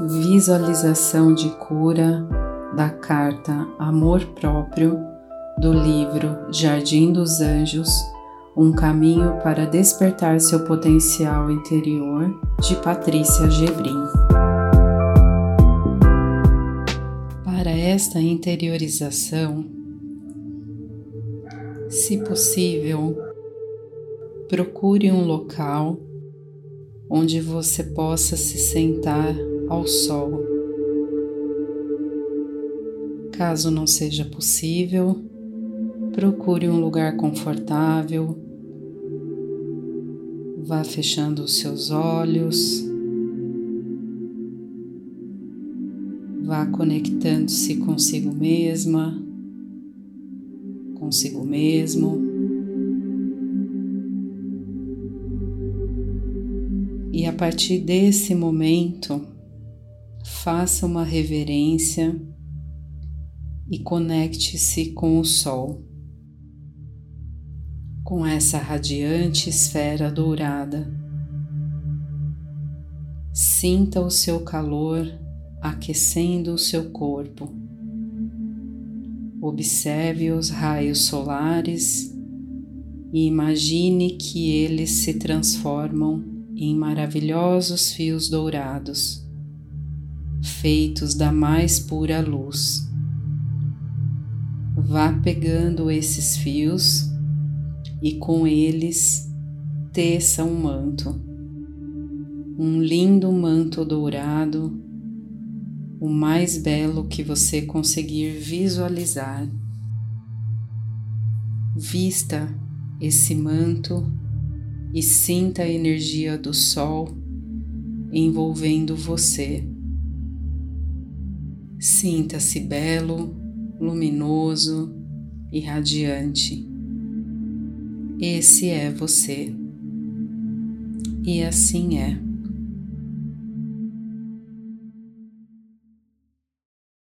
Visualização de cura da carta Amor Próprio do livro Jardim dos Anjos Um caminho para despertar seu potencial interior de Patrícia Gebrim. Para esta interiorização, se possível, procure um local onde você possa se sentar ao sol. Caso não seja possível, procure um lugar confortável. Vá fechando os seus olhos. Vá conectando-se consigo mesma, consigo mesmo. E a partir desse momento, faça uma reverência e conecte-se com o Sol, com essa radiante esfera dourada. Sinta o seu calor aquecendo o seu corpo. Observe os raios solares e imagine que eles se transformam em maravilhosos fios dourados, feitos da mais pura luz. Vá pegando esses fios e com eles teça um manto, um lindo manto dourado, o mais belo que você conseguir visualizar. Vista esse manto e sinta a energia do sol envolvendo você. Sinta-se belo, luminoso e radiante. Esse é você. E assim é.